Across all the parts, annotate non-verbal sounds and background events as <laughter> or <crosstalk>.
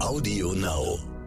Audio Now.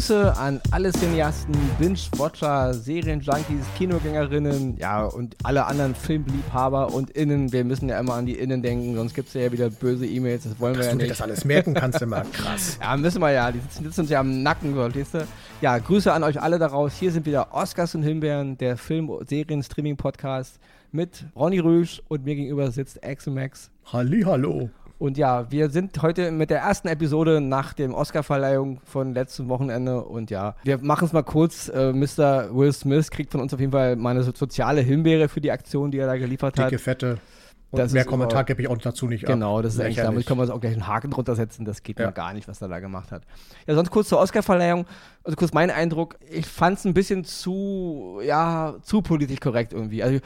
Grüße an alle Cineasten, Binge-Watcher, Serienjunkies, Kinogängerinnen, ja, und alle anderen Filmliebhaber und Innen. Wir müssen ja immer an die Innen denken, sonst gibt es ja wieder böse E-Mails, das wollen Dass wir ja du dir nicht. das alles merken kannst, immer krass. <laughs> Ja, müssen wir ja. Die sitzen, sitzen uns ja am Nacken, so, verstehst du? Ja, Grüße an euch alle daraus. Hier sind wieder Oscars und Himbeeren, der Film-Serien-Streaming-Podcast mit Ronny Rüsch und mir gegenüber sitzt Axel Max. Halli, hallo. Und ja, wir sind heute mit der ersten Episode nach dem Oscar-Verleihung von letztem Wochenende. Und ja, wir machen es mal kurz. Äh, Mr. Will Smith kriegt von uns auf jeden Fall mal eine so- soziale Himbeere für die Aktion, die er da geliefert hat. Dicke, fette. Und Das mehr Kommentar gebe ich auch dazu nicht Genau, ab. das ist Lächerlich. damit können wir uns auch gleich einen Haken drunter setzen. Das geht Ja. mal gar nicht, was er da gemacht hat. Ja, sonst kurz zur Oscar-Verleihung. Also kurz mein Eindruck. Ich fand es ein bisschen zu, ja, zu politisch korrekt irgendwie. Also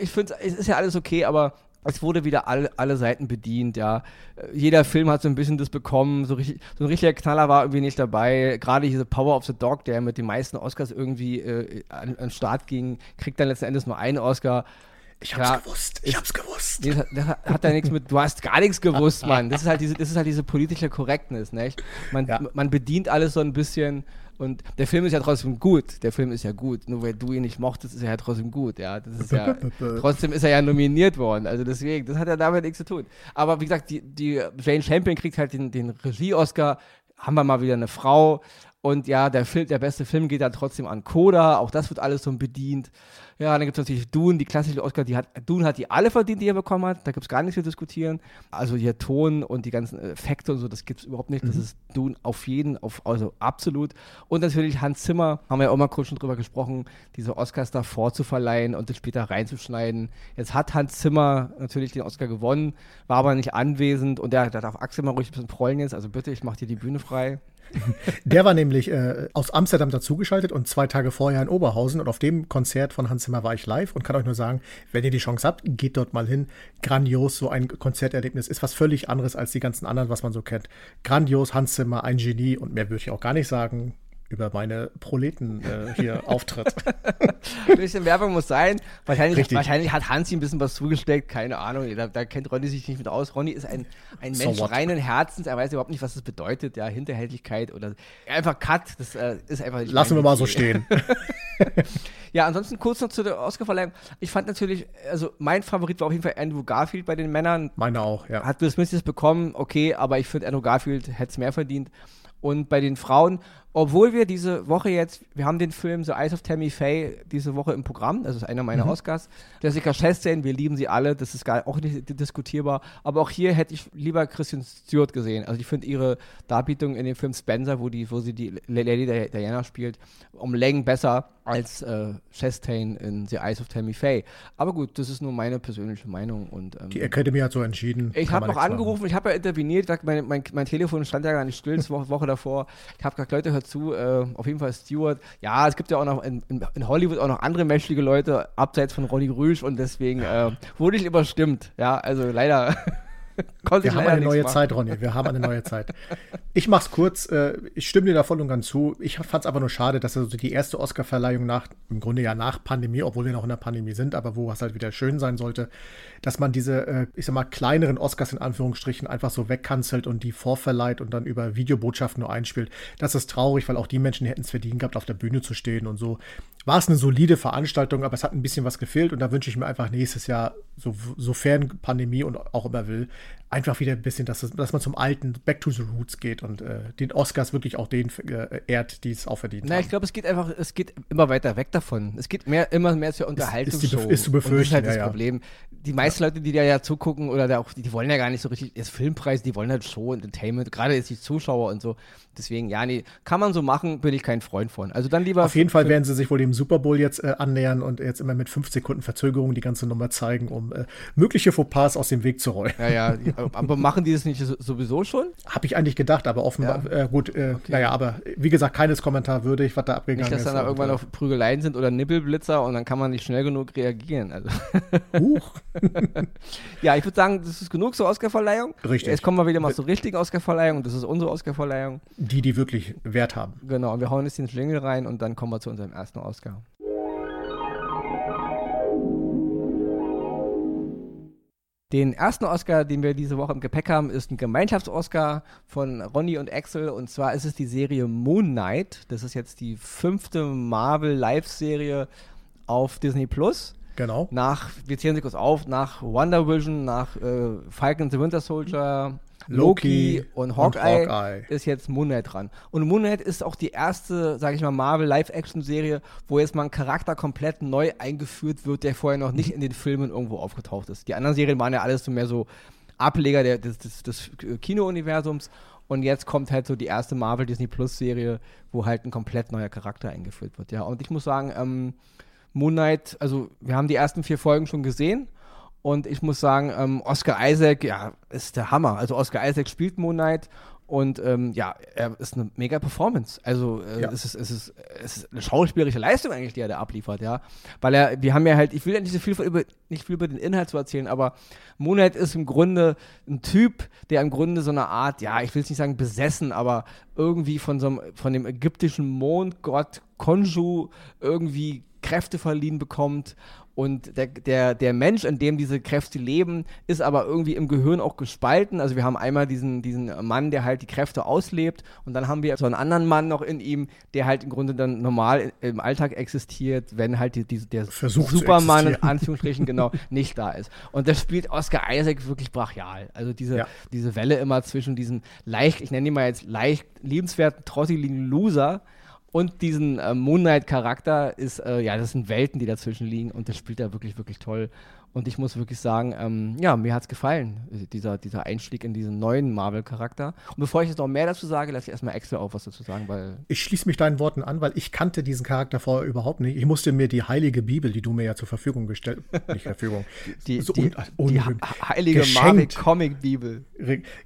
ich finde, es ist ja alles okay, aber es wurde wieder alle, alle Seiten bedient, ja. Jeder Film hat so ein bisschen das bekommen. So, richtig, so ein richtiger Knaller war irgendwie nicht dabei. Gerade diese Power of the Dog, der mit den meisten Oscars irgendwie äh, an, an den Start ging, kriegt dann letzten Endes nur einen Oscar. Ich hab's Ja, gewusst. Ich hab's gewusst. Nee, Das, hat- das hat- da nichts mit, du hast gar nichts gewusst, Mann. Das ist halt diese, das ist halt diese politische Korrektness, nicht? Man, Ja. man bedient alles so ein bisschen und der Film ist ja trotzdem gut. Der Film ist ja gut. Nur weil du ihn nicht mochtest, ist er ja trotzdem gut, ja. Das ist ja, <laughs> trotzdem ist er ja nominiert worden. Also deswegen, das hat ja damit nichts zu tun. Aber wie gesagt, die, die Jane Champion kriegt halt den, den Regie-Oscar. Haben wir mal wieder eine Frau. Und ja, der, Film, der beste Film geht dann trotzdem an Coda. Auch das wird alles so bedient. Ja, dann gibt es natürlich Dune, die klassische Oscar, die hat, Dune hat die alle verdient, die er bekommen hat. Da gibt es gar nichts zu diskutieren. Also hier Ton und die ganzen Effekte und so, das gibt es überhaupt nicht. Das ist Dune auf jeden, auf, also absolut. Und natürlich Hans Zimmer, haben wir ja auch mal kurz schon drüber gesprochen, diese Oscars da vorzuverleihen und das später reinzuschneiden. Jetzt hat Hans Zimmer natürlich den Oscar gewonnen, war aber nicht anwesend und da darf Axel mal ruhig ein bisschen prollen jetzt. Also bitte, ich mache dir die Bühne frei. <laughs> Der war nämlich äh, aus Amsterdam dazugeschaltet und zwei Tage vorher in Oberhausen. Und auf dem Konzert von Hans Zimmer war ich live und kann euch nur sagen, wenn ihr die Chance habt, geht dort mal hin. Grandios, so ein Konzerterlebnis ist was völlig anderes als die ganzen anderen, was man so kennt. Grandios, Hans Zimmer, ein Genie und mehr würde ich auch gar nicht sagen über meine Proleten äh, hier <laughs> Auftritt. Ein bisschen Werbung muss sein. Wahrscheinlich, Richtig. wahrscheinlich hat Hansi ein bisschen was zugesteckt, keine Ahnung. Da, da kennt Ronny sich nicht mit aus. Ronny ist ein, ein So Mensch what? reinen Herzens. Er weiß überhaupt nicht, was das bedeutet, ja, Hinterhältigkeit oder einfach Cut. Das äh, ist einfach Lassen wir mal so Metier. stehen. <laughs> Ja, ansonsten kurz noch zu der Oscarverleihung. Ich fand natürlich, also mein Favorit war auf jeden Fall Andrew Garfield bei den Männern. Meine auch, ja. Hat Will Smith das bekommen, okay, aber ich finde, Andrew Garfield hätte es mehr verdient. Und bei den Frauen, obwohl wir diese Woche jetzt, wir haben den Film The Eyes of Tammy Faye diese Woche im Programm, das ist einer meiner Oscars. Jessica Chastain, wir lieben sie alle, das ist gar auch nicht diskutierbar. Aber auch hier hätte ich lieber Kristen Stewart gesehen. Also ich finde ihre Darbietung in dem Film Spencer, wo, die, wo sie die Lady Di- Diana spielt, um Längen besser als äh, Chastain in The Eyes of Tammy Faye. Aber gut, das ist nur meine persönliche Meinung. Und, ähm, Die Academy hat so entschieden. ich habe noch angerufen, ich habe ja interveniert, mein, mein, mein Telefon stand ja gar nicht still, die Woche, Woche davor. Ich habe gesagt, Leute, hört zu, äh, auf jeden Fall Stewart. Ja, es gibt ja auch noch in, in, Hollywood auch noch andere menschliche Leute, abseits von Ronny Rüsch und deswegen äh, wurde ich überstimmt. Ja, also leider <laughs> <laughs> Wir haben eine neue machen. Zeit, Ronny. Wir haben eine neue Zeit. Ich mach's kurz. Äh, ich stimme dir da voll und ganz zu. Ich fand's aber nur schade, dass also die erste Oscarverleihung nach, im Grunde ja nach Pandemie, obwohl wir noch in der Pandemie sind, aber wo es halt wieder schön sein sollte, dass man diese, äh, ich sag mal, kleineren Oscars in Anführungsstrichen einfach so wegkanzelt und die vorverleiht und dann über Videobotschaften nur einspielt. Das ist traurig, weil auch die Menschen hätten es verdient gehabt, auf der Bühne zu stehen und so. War es eine solide Veranstaltung, aber es hat ein bisschen was gefehlt und da wünsche ich mir einfach nächstes Jahr, so, sofern Pandemie und auch immer will, einfach wieder ein bisschen, dass, dass man zum alten Back to the Roots geht und äh, den Oscars wirklich auch den äh, ehrt, die es auch verdient Na, ich haben. glaube, es geht einfach, es geht immer weiter weg davon. Es geht mehr, immer mehr zur Unterhaltungsshow. Bef- ist zu Und das ist befürchten, halt das ja, ja. Problem. Die meisten Leute, die da ja zugucken oder da auch, die, die wollen ja gar nicht so richtig, das Filmpreis, die wollen halt Show, Entertainment, gerade jetzt die Zuschauer und so. Deswegen, ja, nee, kann man so machen, bin ich kein Freund von. Also dann lieber. Auf jeden Fall werden sie sich wohl dem Super Bowl jetzt äh, annähern und jetzt immer mit fünf Sekunden Verzögerung die ganze Nummer zeigen, um äh, mögliche Fauxpas aus dem Weg zu räumen. Ja, ja, aber machen die das nicht sowieso schon? Habe ich eigentlich gedacht, aber offenbar, ja. äh, gut, äh, okay. naja, aber wie gesagt, keines Kommentar würdig, was da abgegangen ist. Nicht, dass dann da irgendwann noch Prügeleien sind oder Nippelblitzer und dann kann man nicht schnell genug reagieren. Also. <laughs> Huch. <laughs> ja, ich würde sagen, das ist genug zur Oscarverleihung. Richtig. Jetzt kommen wir wieder mal zur richtigen Oscarverleihung und das ist unsere Oscarverleihung. Die, die wirklich Wert haben. Genau, und wir hauen jetzt den Schlingel rein und dann kommen wir zu unserem ersten Oscar. Den ersten Oscar, den wir diese Woche im Gepäck haben, ist ein Gemeinschafts-Oscar von Ronny und Axel. Und zwar ist es die Serie Moon Knight. Das ist jetzt die fünfte Marvel Live-Serie auf Disney Plus. Genau. Nach, wir zählen sie kurz auf, nach Wonder Vision, nach äh, Falcon the Winter Soldier, Loki, und, Hawkeye und Hawkeye ist jetzt Moon Knight dran. Und Moon Knight ist auch die erste, sage ich mal, Marvel Live-Action-Serie, wo jetzt mal ein Charakter komplett neu eingeführt wird, der vorher noch nicht in den Filmen irgendwo aufgetaucht ist. Die anderen Serien waren ja alles so mehr so Ableger der, des, des, des Kino-Universums. Und jetzt kommt halt so die erste Marvel Disney Plus Serie, wo halt ein komplett neuer Charakter eingeführt wird. Ja, und ich muss sagen, ähm, Moon Knight, also wir haben die ersten vier Folgen schon gesehen und ich muss sagen, ähm, Oscar Isaac, ja, ist der Hammer. Also Oscar Isaac spielt Moon Knight und ähm, ja, er ist eine mega Performance. Also äh, ja. es, ist, es, ist, es ist eine schauspielerische Leistung eigentlich, die er da abliefert, ja. Weil er, wir haben ja halt, ich will ja nicht so viel über, nicht viel über den Inhalt zu erzählen, aber Moon Knight ist im Grunde ein Typ, der im Grunde so eine Art, ja, ich will es nicht sagen besessen, aber irgendwie von so einem, von dem ägyptischen Mondgott Konju irgendwie Kräfte verliehen bekommt und der, der, der Mensch, in dem diese Kräfte leben, ist aber irgendwie im Gehirn auch gespalten. Also wir haben einmal diesen, diesen Mann, der halt die Kräfte auslebt und dann haben wir so einen anderen Mann noch in ihm, der halt im Grunde dann normal im Alltag existiert, wenn halt die, die, der Versucht Superman in Anführungsstrichen genau <laughs> nicht da ist. Und das spielt Oscar Isaac wirklich brachial. Also diese, ja. diese Welle immer zwischen diesen leicht, ich nenne ihn mal jetzt leicht liebenswerten, trotteligen Loser, und diesen äh, Moonlight-Charakter ist, äh, ja, das sind Welten, die dazwischen liegen und das spielt er wirklich, wirklich toll. Und ich muss wirklich sagen, ähm, ja, mir hat es gefallen, dieser, dieser Einstieg in diesen neuen Marvel-Charakter. Und bevor ich jetzt noch mehr dazu sage, lasse ich erstmal Axel auf was dazu sagen, weil. Ich schließe mich deinen Worten an, weil ich kannte diesen Charakter vorher überhaupt nicht. Ich musste mir die heilige Bibel, die du mir ja zur Verfügung gestellt <laughs> nicht Verfügung, die, so die, un, die heilige Marvel-Comic-Bibel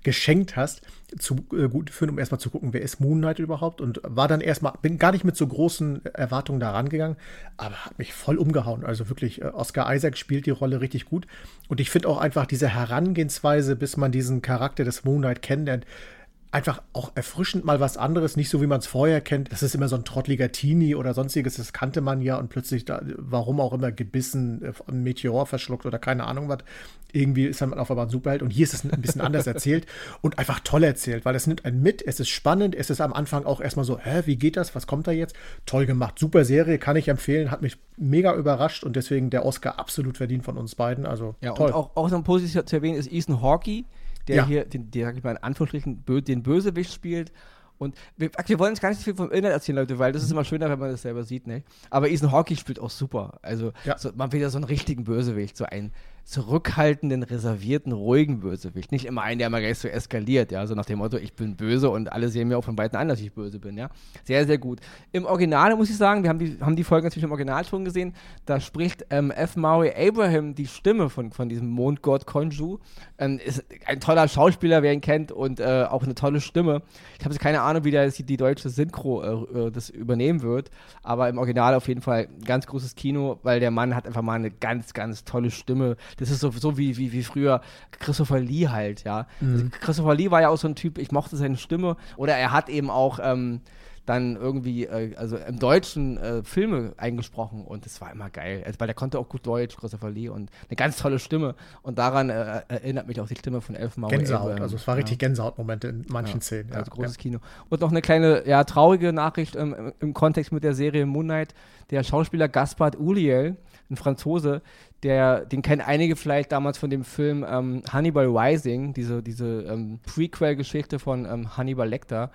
geschenkt hast, zu äh, gut führen, um erstmal zu gucken, wer ist Moon Knight überhaupt und war dann erstmal, bin gar nicht mit so großen Erwartungen da rangegangen, aber hat mich voll umgehauen. Also wirklich, äh, Oscar Isaac spielt die Rolle richtig gut. Und ich finde auch einfach diese Herangehensweise, bis man diesen Charakter des Moon Knight kennenlernt, einfach auch erfrischend mal was anderes, nicht so wie man es vorher kennt. Das ist immer so ein trottliger Teenie oder sonstiges, das kannte man ja und plötzlich, da, warum auch immer, gebissen, äh, ein Meteor verschluckt oder keine Ahnung was. Irgendwie ist man auf einmal ein Superheld und hier ist es ein bisschen anders erzählt <laughs> und einfach toll erzählt, weil es nimmt einen mit, es ist spannend, es ist am Anfang auch erstmal so, hä, wie geht das, was kommt da jetzt? Toll gemacht, super Serie, kann ich empfehlen, hat mich mega überrascht und deswegen der Oscar absolut verdient von uns beiden, also ja, toll. Und auch, auch noch positiv zu erwähnen ist Ethan Hawkey, der ja. hier, den, der, sag ich mal, in Anführungsstrichen, den Bösewicht spielt. Und wir, wir wollen jetzt gar nicht so viel vom Inhalt erzählen, Leute, weil das ist immer schöner, wenn man das selber sieht, ne? Aber Ethan Hawkey spielt auch super. Also, ja. so, man will ja so einen richtigen Bösewicht, so einen zurückhaltenden, reservierten, ruhigen Bösewicht. Nicht immer einen, der immer gleich so eskaliert, ja, so nach dem Motto, ich bin böse und alle sehen mir auch von Weitem an, dass ich böse bin, ja. Sehr, sehr gut. Im Original muss ich sagen, wir haben die, haben die Folge natürlich im Original schon gesehen, da spricht ähm, F. Maury Abraham die Stimme von, von diesem Mondgott Konju. Ähm, ist ein toller Schauspieler, wer ihn kennt und äh, auch eine tolle Stimme. Ich habe keine Ahnung, wie der, die deutsche Synchro äh, äh, das übernehmen wird, aber im Original auf jeden Fall ganz großes Kino, weil der Mann hat einfach mal eine ganz, ganz tolle Stimme das ist so, so wie, wie, wie früher Christopher Lee halt, ja. Mhm. Also Christopher Lee war ja auch so ein Typ, ich mochte seine Stimme. Oder er hat eben auch ähm, dann irgendwie, äh, also im Deutschen äh, Filme eingesprochen und das war immer geil, also, weil der konnte auch gut Deutsch, Christopher Lee und eine ganz tolle Stimme und daran äh, erinnert mich auch die Stimme von Elfenmaul. Gänsehaut, also es war richtig ja. Gänsehautmomente in manchen ja, Szenen. Ja, also großes Kino. Und noch eine kleine, ja, traurige Nachricht ähm, im, im Kontext mit der Serie Moonlight, der Schauspieler Gaspard Uliel, ein Franzose, der, den kennen einige vielleicht damals von dem Film ähm, Hannibal Rising, diese, diese ähm, Prequel-Geschichte von ähm, Hannibal Lecter.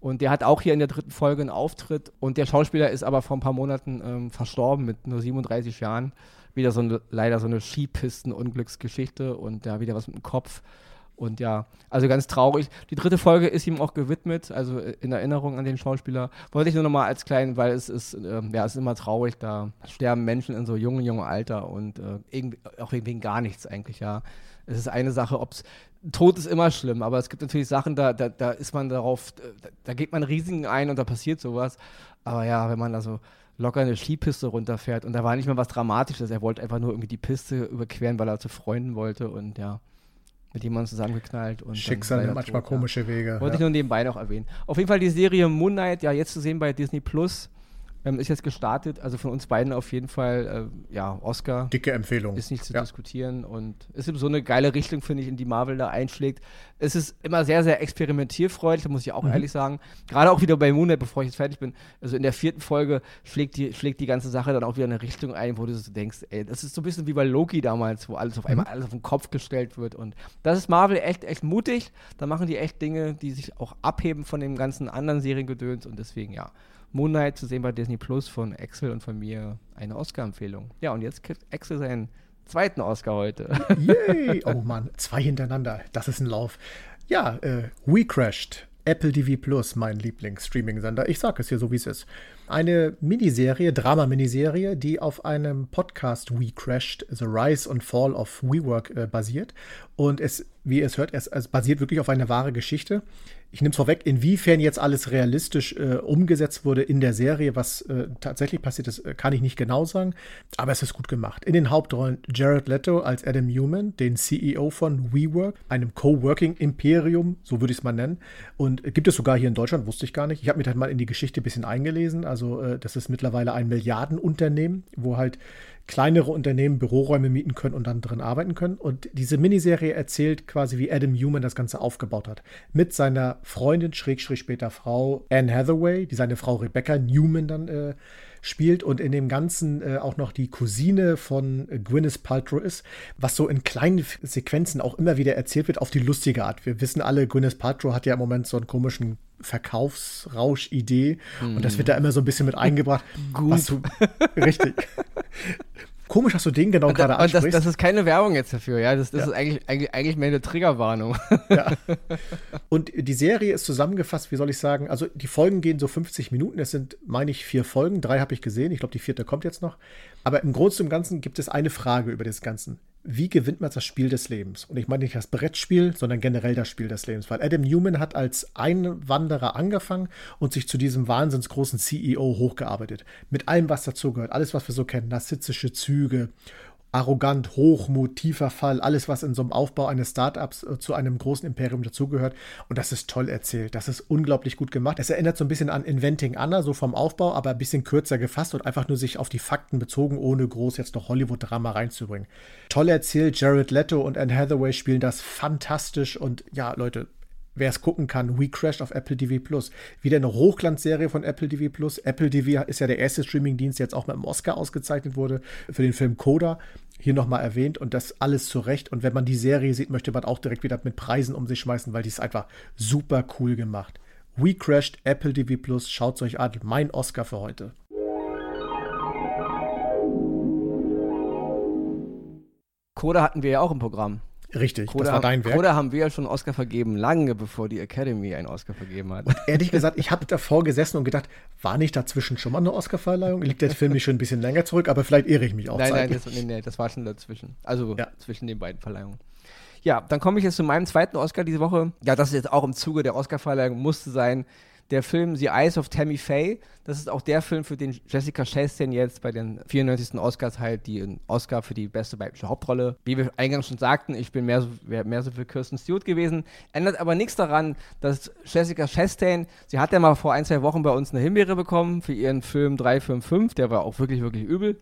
Und der hat auch hier in der dritten Folge einen Auftritt. Und der Schauspieler ist aber vor ein paar Monaten ähm, verstorben mit nur 37 Jahren. Wieder so eine, leider so eine Skipisten-Unglücksgeschichte und da ja, wieder was mit dem Kopf. Und ja, also ganz traurig. Die dritte Folge ist ihm auch gewidmet, also in Erinnerung an den Schauspieler. Wollte ich nur noch mal als kleinen, weil es ist, äh, ja, es ist immer traurig, da sterben Menschen in so jungen, jungen Alter und äh, auch wegen gar nichts eigentlich, ja. Es ist eine Sache, ob es Tod ist immer schlimm, aber es gibt natürlich Sachen, da, da, da ist man darauf, da, da geht man Risiken ein und da passiert sowas. Aber ja, wenn man da so locker eine Skipiste runterfährt und da war nicht mal was Dramatisches, er wollte einfach nur irgendwie die Piste überqueren, weil er zu Freunden wollte und ja mit jemandem zusammengeknallt. Und Schicksal nimmt manchmal tot, komische Wege. Wollte ja. ich nur nebenbei noch erwähnen. Auf jeden Fall die Serie Moon Knight, ja, jetzt zu sehen bei Disney Plus. Ähm, ist jetzt gestartet, also von uns beiden auf jeden Fall, äh, ja, Oscar. Dicke Empfehlung. Ist nicht zu ja. diskutieren und ist so eine geile Richtung, finde ich, in die Marvel da einschlägt. Es ist immer sehr, sehr experimentierfreudig, muss ich auch mhm. ehrlich sagen. Gerade auch wieder bei Moonlight, bevor ich jetzt fertig bin. Also in der vierten Folge schlägt die, schlägt die ganze Sache dann auch wieder in eine Richtung ein, wo du so denkst, ey, das ist so ein bisschen wie bei Loki damals, wo alles auf einmal mhm. alles auf den Kopf gestellt wird. Und das ist Marvel echt, echt mutig. Da machen die echt Dinge, die sich auch abheben von dem ganzen anderen Seriengedöns und deswegen, ja. Moonlight zu sehen bei Disney Plus von Axel und von mir eine Oscar-Empfehlung. Ja, und jetzt kriegt Axel seinen zweiten Oscar heute. Yay! Oh Mann, zwei hintereinander. Das ist ein Lauf. Ja, äh, We Crashed. Apple TV Plus, mein Lieblings-Streaming-Sender. Ich sage es hier so, wie es ist. Eine Miniserie, Drama-Miniserie, die auf einem Podcast We Crashed, The Rise and Fall of WeWork äh, basiert. Und es, wie ihr es hört, es, es basiert wirklich auf einer wahren Geschichte ich nehme es vorweg, inwiefern jetzt alles realistisch äh, umgesetzt wurde in der Serie, was äh, tatsächlich passiert ist, äh, kann ich nicht genau sagen, aber es ist gut gemacht. In den Hauptrollen Jared Leto als Adam Newman, den CEO von WeWork, einem Coworking-Imperium, so würde ich es mal nennen. Und gibt es sogar hier in Deutschland, wusste ich gar nicht. Ich habe mich halt mal in die Geschichte ein bisschen eingelesen. Also, äh, das ist mittlerweile ein Milliardenunternehmen, wo halt kleinere Unternehmen Büroräume mieten können und dann drin arbeiten können. Und diese Miniserie erzählt quasi, wie Adam Newman das Ganze aufgebaut hat. Mit seiner Freundin, Schrägstrich später Frau Anne Hathaway, die seine Frau Rebecca Newman dann äh, spielt und in dem Ganzen äh, auch noch die Cousine von äh, Gwyneth Paltrow ist, was so in kleinen Sequenzen auch immer wieder erzählt wird auf die lustige Art. Wir wissen alle, Gwyneth Paltrow hat ja im Moment so einen komischen Verkaufsrausch-Idee mm. und das wird da immer so ein bisschen mit eingebracht. Gut. Du, richtig. <laughs> Komisch, dass du den genau gerade ansprichst. Das, das, ist keine Werbung jetzt dafür, ja. Das, das ja. ist eigentlich, eigentlich, eigentlich mehr eine Triggerwarnung. Ja. <laughs> Und die Serie ist zusammengefasst, wie soll ich sagen, also die Folgen gehen so 50 Minuten. Es sind, meine ich, vier Folgen. Drei habe ich gesehen. Ich glaube, die vierte kommt jetzt noch. Aber im Großen und Ganzen gibt es eine Frage über das Ganze wie gewinnt man das Spiel des Lebens? Und ich meine nicht das Brettspiel, sondern generell das Spiel des Lebens. Weil Adam Newman hat als Einwanderer angefangen und sich zu diesem wahnsinnsgroßen CEO hochgearbeitet. Mit allem, was dazugehört. Alles, was wir so kennen. Narzisstische Züge arrogant, Hochmut, tiefer Fall, alles, was in so einem Aufbau eines Startups äh, zu einem großen Imperium dazugehört. Und das ist toll erzählt. Das ist unglaublich gut gemacht. Es erinnert so ein bisschen an Inventing Anna, so vom Aufbau, aber ein bisschen kürzer gefasst und einfach nur sich auf die Fakten bezogen, ohne groß jetzt noch Hollywood-Drama reinzubringen. Toll erzählt. Jared Leto und Anne Hathaway spielen das fantastisch. Und ja, Leute, wer es gucken kann, We Crashed auf Apple TV Plus. Wieder eine Hochglanzserie von Apple TV Plus. Apple TV ist ja der erste Streamingdienst, der jetzt auch mit dem Oscar ausgezeichnet wurde für den Film Coda. Hier nochmal erwähnt und das alles zurecht. Und wenn man die Serie sieht, möchte man auch direkt wieder mit Preisen um sich schmeißen, weil die ist einfach super cool gemacht. We Crashed Apple TV Plus. Schaut es euch an. Mein Oscar für heute. Coda hatten wir ja auch im Programm. Richtig, Koda, das war dein Werk. Koda haben wir ja schon Oscar vergeben, lange bevor die Academy einen Oscar vergeben hat. Und ehrlich gesagt, ich habe davor gesessen und gedacht, war nicht dazwischen schon mal eine Oscarverleihung? Liegt der Film nicht schon ein bisschen länger zurück, aber vielleicht irre ich mich auch. Nein, nein das, nee, nee, das war schon dazwischen. Also ja. zwischen den beiden Verleihungen. Ja, dann komme ich jetzt zu meinem zweiten Oscar diese Woche. Ja, das ist jetzt auch im Zuge der Oscarverleihung, musste sein der Film The Eyes of Tammy Faye. Das ist auch der Film, für den Jessica Chastain jetzt bei den 94. Oscars halt den Oscar für die beste weibliche Hauptrolle. Wie wir eingangs schon sagten, ich bin mehr so, mehr so für Kirsten Stewart gewesen. Ändert aber nichts daran, dass Jessica Chastain, sie hat ja mal vor ein, zwei Wochen bei uns eine Himbeere bekommen für ihren Film 355, der war auch wirklich, wirklich übel.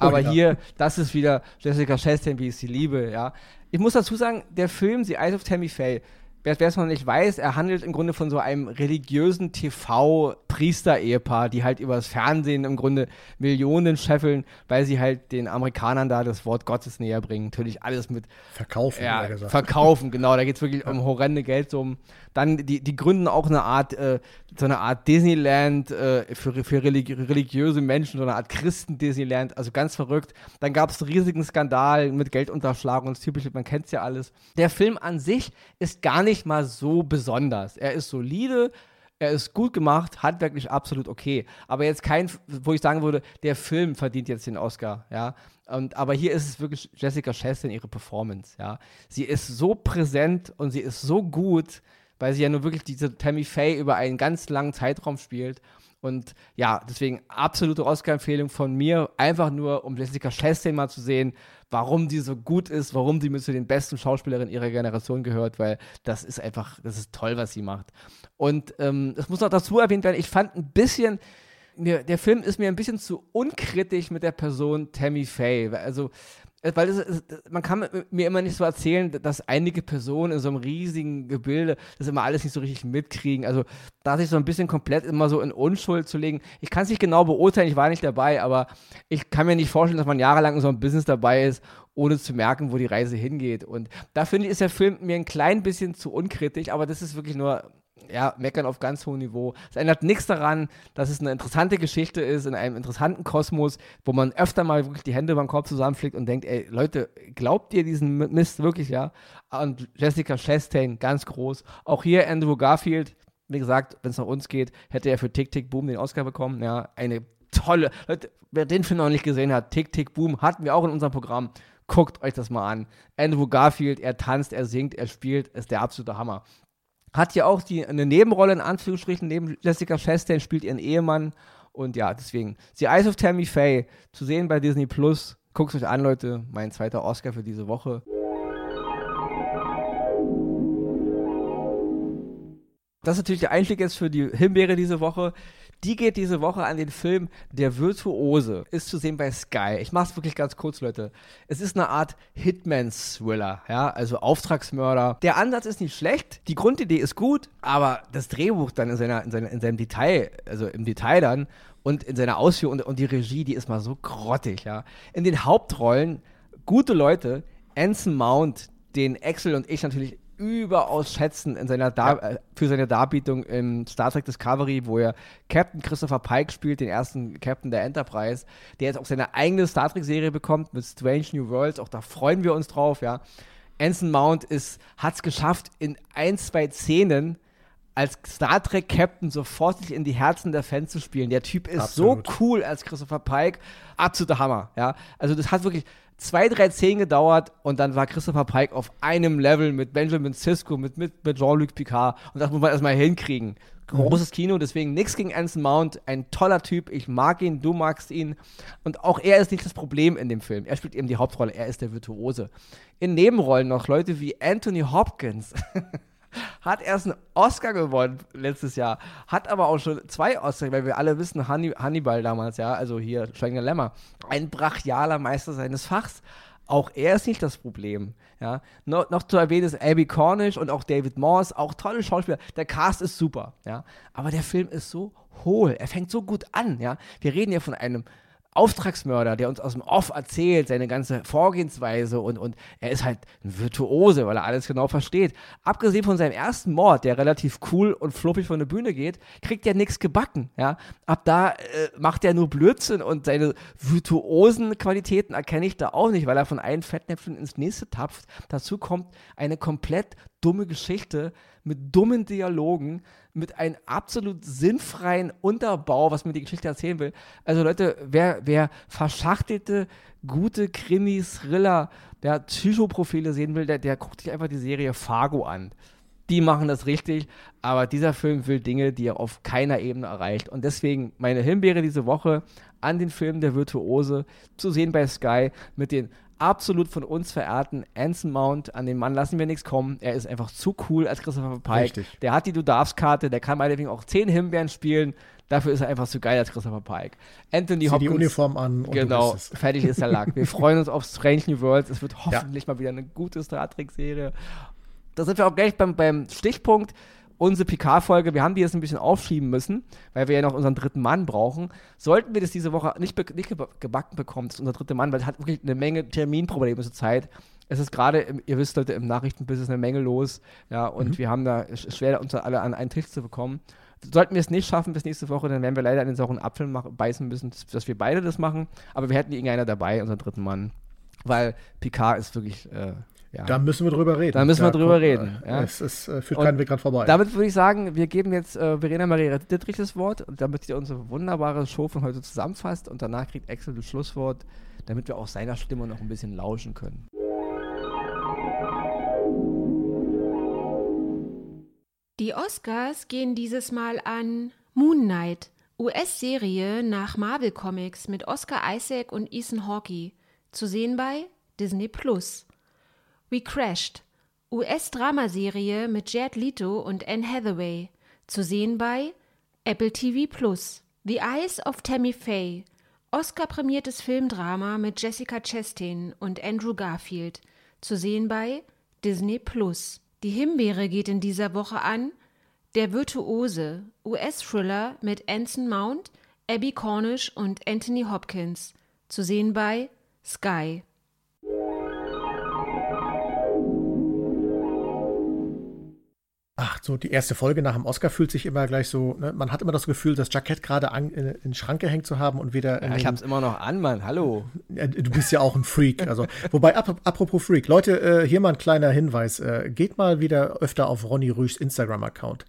Oh aber oh, ja. hier, das ist wieder Jessica Chastain, wie ich sie liebe, ja. Ich muss dazu sagen, der Film The Eyes of Tammy Faye wer es noch nicht weiß, er handelt im Grunde von so einem religiösen TV-Priester-Ehepaar, die halt übers Fernsehen im Grunde Millionen scheffeln, weil sie halt den Amerikanern da das Wort Gottes näher bringen. Natürlich alles mit Verkaufen, ja, Verkaufen, genau. Da geht es wirklich um horrende Geldsummen. Dann, die, die gründen auch eine Art, äh, so eine Art Disneyland äh, für, für religi religiöse Menschen, so eine Art Christen-Disneyland, also ganz verrückt. Dann gab es einen riesigen Skandal mit Geldunterschlagung und das typische, man kennt es ja alles. Der Film an sich ist gar nicht mal so besonders. Er ist solide, er ist gut gemacht, handwerklich absolut okay. Aber jetzt kein, wo ich sagen würde, der Film verdient jetzt den Oscar, ja. Und, aber hier ist es wirklich Jessica Chastain, ihre Performance, ja. Sie ist so präsent und sie ist so gut, weil sie ja nur wirklich diese Tammy Faye über einen ganz langen Zeitraum spielt. Und ja, deswegen absolute Oscar-Empfehlung von mir, einfach nur, um Jessica Chastain mal zu sehen, warum die so gut ist, warum sie mit zu den besten Schauspielerinnen ihrer Generation gehört, weil das ist einfach, das ist toll, was sie macht. Und ähm, es muss noch dazu erwähnt werden, ich fand ein bisschen, der Film ist mir ein bisschen zu unkritisch mit der Person Tammy Faye. Also weil es, man kann mir immer nicht so erzählen, dass einige Personen in so einem riesigen Gebilde das immer alles nicht so richtig mitkriegen. Also da sich so ein bisschen komplett immer so in Unschuld zu legen. Ich kann es nicht genau beurteilen, ich war nicht dabei, aber ich kann mir nicht vorstellen, dass man jahrelang in so einem Business dabei ist, ohne zu merken, wo die Reise hingeht. Und da finde ich, ist der Film mir ein klein bisschen zu unkritisch, aber das ist wirklich nur ja, meckern auf ganz hohem Niveau. Es ändert nichts daran, dass es eine interessante Geschichte ist, in einem interessanten Kosmos, wo man öfter mal wirklich die Hände beim Kopf zusammenflickt und denkt, ey, Leute, glaubt ihr diesen Mist wirklich, ja? Und Jessica Chastain, ganz groß. Auch hier Andrew Garfield, wie gesagt, wenn es nach uns geht, hätte er für Tick Tick Boom den Oscar bekommen. Ja, eine tolle, Leute, wer den Film noch nicht gesehen hat, Tick Tick Boom, hatten wir auch in unserem Programm. Guckt euch das mal an. Andrew Garfield, er tanzt, er singt, er spielt, ist der absolute Hammer. Hat ja auch die, eine Nebenrolle in Anführungsstrichen neben Jessica Chastain, spielt ihren Ehemann. Und ja, deswegen, The Eyes of Tammy Faye zu sehen bei Disney Plus. Guckt euch an, Leute. Mein zweiter Oscar für diese Woche. Das ist natürlich der Einstieg jetzt für die Himbeere diese Woche. Die geht diese Woche an den Film Der Virtuose. Ist zu sehen bei Sky. Ich mach's wirklich ganz kurz, Leute. Es ist eine Art Hitman-Thriller, ja, also Auftragsmörder. Der Ansatz ist nicht schlecht, die Grundidee ist gut, aber das Drehbuch dann in, seiner, in, seiner, in seinem Detail, also im Detail dann und in seiner Ausführung und, und die Regie, die ist mal so grottig, ja. In den Hauptrollen gute Leute, Anson Mount, den Axel und ich natürlich überaus schätzen in seiner Dar ja. Äh, für seine Darbietung im Star Trek Discovery, wo er Captain Christopher Pike spielt, den ersten Captain der Enterprise, der jetzt auch seine eigene Star Trek-Serie bekommt mit Strange New Worlds. Auch da freuen wir uns drauf, ja. Anson Mount hat es geschafft, in ein, zwei Szenen als Star Trek Captain sofort sich in die Herzen der Fans zu spielen. Der Typ ist Absolut. so cool als Christopher Pike. Absoluter Hammer, ja. Also das hat wirklich, zwei, drei Szenen gedauert und dann war Christopher Pike auf einem Level mit Benjamin Sisko, mit, mit, mit Jean-Luc Picard und das muss man erstmal hinkriegen. Großes Kino, deswegen nichts gegen Anson Mount, ein toller Typ, ich mag ihn, du magst ihn und auch er ist nicht das Problem in dem Film. Er spielt eben die Hauptrolle, er ist der Virtuose. In Nebenrollen noch Leute wie Anthony Hopkins. <laughs> hat erst einen Oscar gewonnen letztes Jahr, hat aber auch schon zwei Oscars, weil wir alle wissen, Hannibal damals, ja, also hier Schweigender Lämmer, ein brachialer Meister seines Fachs. Auch er ist nicht das Problem. Ja. No, noch zu erwähnen ist Abby Cornish und auch David Morse, auch tolle Schauspieler. Der Cast ist super, ja. Aber der Film ist so hohl. Er fängt so gut an, ja. Wir reden ja von einem Auftragsmörder, der uns aus dem Off erzählt, seine ganze Vorgehensweise und, und er ist halt ein Virtuose, weil er alles genau versteht. Abgesehen von seinem ersten Mord, der relativ cool und fluffig von der Bühne geht, kriegt er nichts gebacken, ja. Ab da äh, macht er nur Blödsinn und seine virtuosen Qualitäten erkenne ich da auch nicht, weil er von einem Fettnäpfchen ins nächste tapft. Dazu kommt eine komplett dumme Geschichte mit dummen Dialogen, mit einem absolut sinnfreien Unterbau, was mir die Geschichte erzählen will. Also Leute, wer, wer verschachtelte, gute Krimis, Thriller, der Psychoprofile sehen will, der, der guckt sich einfach die Serie Fargo an. Die machen das richtig, aber dieser Film will Dinge, die er auf keiner Ebene erreicht. Und deswegen meine Himbeere diese Woche an den Film Der Virtuose zu sehen bei Sky mit den absolut von uns verehrten Anson Mount. An den Mann lassen wir nichts kommen. Er ist einfach zu cool als Christopher Pike. Richtig. Der hat die Du darfst-Karte, der kann meinetwegen auch zehn Himbeeren spielen. Dafür ist er einfach zu geil als Christopher Pike. Anthony Sieh Hopkins. die Uniform an. genau, fertig ist der Lack. Wir <laughs> freuen uns auf Strange New Worlds. Es wird hoffentlich ja. mal wieder eine gute Star Trek-Serie. da sind wir auch gleich beim, beim Stichpunkt unsere PK-Folge, wir haben die jetzt ein bisschen aufschieben müssen, weil wir ja noch unseren dritten Mann brauchen. Sollten wir das diese Woche nicht, nicht gebacken bekommen, das ist unser dritter Mann, weil es hat wirklich eine Menge Terminprobleme zur Zeit. Es ist gerade, ihr wisst Leute, im Nachrichtenbusiness eine Menge los, ja, und mhm. wir haben da schwer, uns alle an einen Tisch zu bekommen. Sollten wir es nicht schaffen bis nächste Woche, dann werden wir leider in den sauren Apfel machen, beißen müssen, dass wir beide das machen. Aber wir hätten irgendeiner dabei, unseren dritten Mann. Weil Picard ist wirklich äh, ja. Da müssen wir drüber reden. Da müssen wir drüber kommt, reden. Ja. Es, es äh, führt keinen Weg dran vorbei. Damit würde ich sagen, wir geben jetzt äh, Verena Maria Dittrich das Wort, damit sie unsere wunderbare Show von heute zusammenfasst und danach kriegt Axel das Schlusswort, damit wir auch seiner Stimme noch ein bisschen lauschen können. Die Oscars gehen dieses Mal an Moon Knight, US-Serie nach Marvel Comics mit Oscar Isaac und Ethan Hawke, zu sehen bei Disney Plus. We Crashed, US-Dramaserie mit Jared Leto und Anne Hathaway, zu sehen bei Apple TV Plus. The Eyes of Tammy Faye, Oscar-prämiertes Filmdrama mit Jessica Chastain und Andrew Garfield, zu sehen bei Disney Plus. Die Himbeere geht in dieser Woche an Der Virtuose, US-Thriller mit Anson Mount, Abby Cornish und Anthony Hopkins, zu sehen bei Sky. Ach, so die erste Folge nach dem Oscar fühlt sich immer gleich so, ne? man hat immer das Gefühl, das Jackett gerade in, in den Schrank gehängt zu haben und wieder. Ja, ich hab's immer noch an, Mann, hallo. Du bist ja auch ein Freak. Also, wobei, ap apropos Freak, Leute, äh, hier mal ein kleiner Hinweis. Äh, geht mal wieder öfter auf Ronny Rüschs Instagram-Account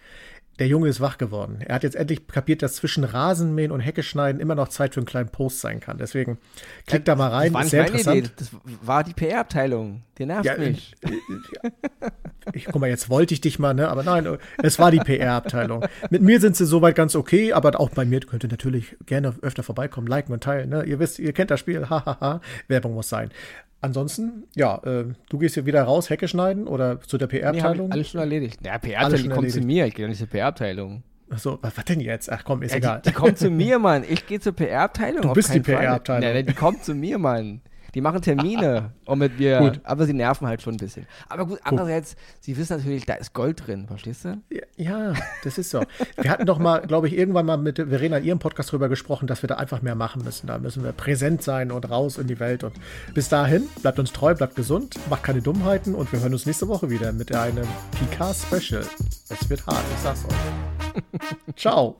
der Junge ist wach geworden. Er hat jetzt endlich kapiert, dass zwischen Rasenmähen und Hecke schneiden immer noch Zeit für einen kleinen Post sein kann. Deswegen klickt da mal rein. Das war nicht sehr meine interessant. Idee. Das war die PR-Abteilung. Der nervt ja, mich. Ja. Ich, guck mal, jetzt wollte ich dich mal, ne? Aber nein, es war die PR-Abteilung. Mit mir sind sie soweit ganz okay, aber auch bei mir könnt ihr natürlich gerne öfter vorbeikommen, liken und teilen. Ne? Ihr wisst, ihr kennt das Spiel. <laughs> Hahaha. Werbung muss sein. Ansonsten, ja, äh, du gehst hier wieder raus, Hecke schneiden oder zu der PR-Abteilung? Nee, alles schon erledigt. Ja, PR-Abteilung kommt zu mir, ich gehe nicht zur PR-Abteilung. Achso, was, was denn jetzt? Ach komm, ist ja, egal. Die, <laughs> die kommt zu mir, Mann. Ich gehe zur PR-Abteilung. Du bist die PR-Abteilung. Nee, die kommt zu mir, Mann. Die machen Termine und mit mir, gut. aber sie nerven halt schon ein bisschen. Aber gut, andererseits, sie wissen natürlich, da ist Gold drin, verstehst du? Ja, das ist so. wir hatten doch mal, glaube ich, irgendwann mal mit Verena in ihrem Podcast darüber gesprochen, dass wir da einfach mehr machen müssen. Da müssen wir präsent sein und raus in die Welt. Und bis dahin, bleibt uns treu, bleibt gesund, macht keine Dummheiten und wir hören uns nächste Woche wieder mit einem Picard-Special. Es wird hart, ich sag's euch. <laughs> Ciao.